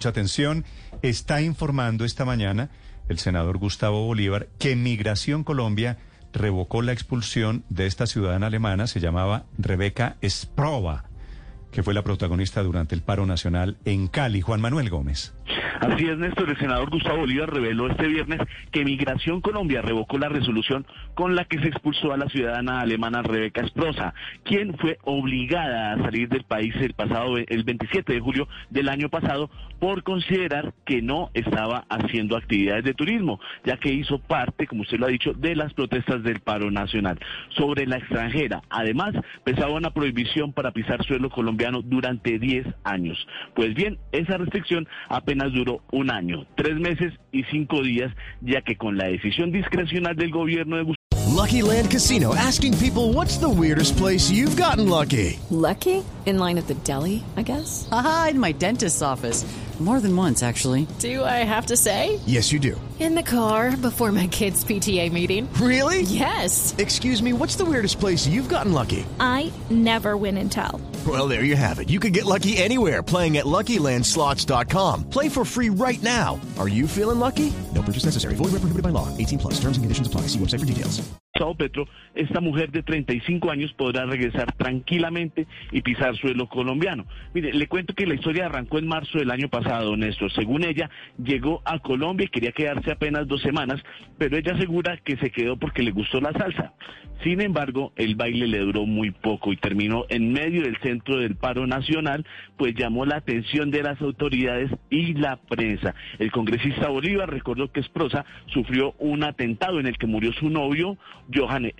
Mucha atención. Está informando esta mañana el senador Gustavo Bolívar que Migración Colombia revocó la expulsión de esta ciudadana alemana, se llamaba Rebeca Sprova, que fue la protagonista durante el paro nacional en Cali. Juan Manuel Gómez. Así es, Néstor. El senador Gustavo Bolívar reveló este viernes que Migración Colombia revocó la resolución con la que se expulsó a la ciudadana alemana Rebeca Esprosa, quien fue obligada a salir del país el pasado el 27 de julio del año pasado por considerar que no estaba haciendo actividades de turismo, ya que hizo parte, como usted lo ha dicho, de las protestas del paro nacional. Sobre la extranjera, además, pesaba una prohibición para pisar suelo colombiano durante 10 años. Pues bien, esa restricción apenas duró un año, tres meses y cinco días, ya que con la decisión discrecional del gobierno de Lucky Land Casino asking people what's the weirdest place you've gotten lucky. Lucky? In line at the deli, I guess? Aha, in my dentist's office. More than once, actually. Do I have to say? Yes, you do. In the car before my kids' PTA meeting. Really? Yes. Excuse me, what's the weirdest place you've gotten lucky? I never win and tell. Well, there you have it. You can get lucky anywhere playing at LuckyLandSlots.com. Play for free right now. Are you feeling lucky? No purchase necessary. Void where prohibited by law. 18 plus. Terms and conditions apply. See website for details. Sao Petro, esta mujer de 35 años podrá regresar tranquilamente y pisar suelo colombiano. Mire, le cuento que la historia arrancó en marzo del año pasado, Según ella, llegó a Colombia y quería quedarse apenas dos semanas, pero ella asegura que se quedó porque le gustó la salsa. Sin embargo, el baile le duró muy poco y terminó en medio del centro del paro nacional, pues llamó la atención de las autoridades y la prensa. El congresista Bolívar recordó que Esprosa sufrió un atentado en el que murió su novio, Johan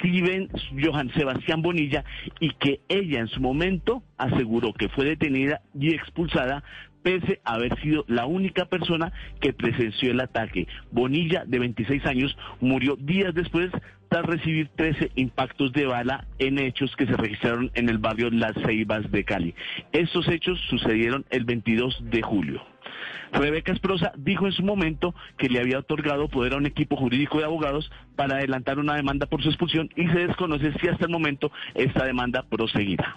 Steven Johan Sebastián Bonilla, y que ella en su momento aseguró que fue detenida y expulsada pese a haber sido la única persona que presenció el ataque. Bonilla, de 26 años, murió días después tras recibir 13 impactos de bala en hechos que se registraron en el barrio Las Ceibas de Cali. Estos hechos sucedieron el 22 de julio. Rebeca Esprosa dijo en su momento que le había otorgado poder a un equipo jurídico de abogados para adelantar una demanda por su expulsión y se desconoce si hasta el momento esta demanda proseguirá.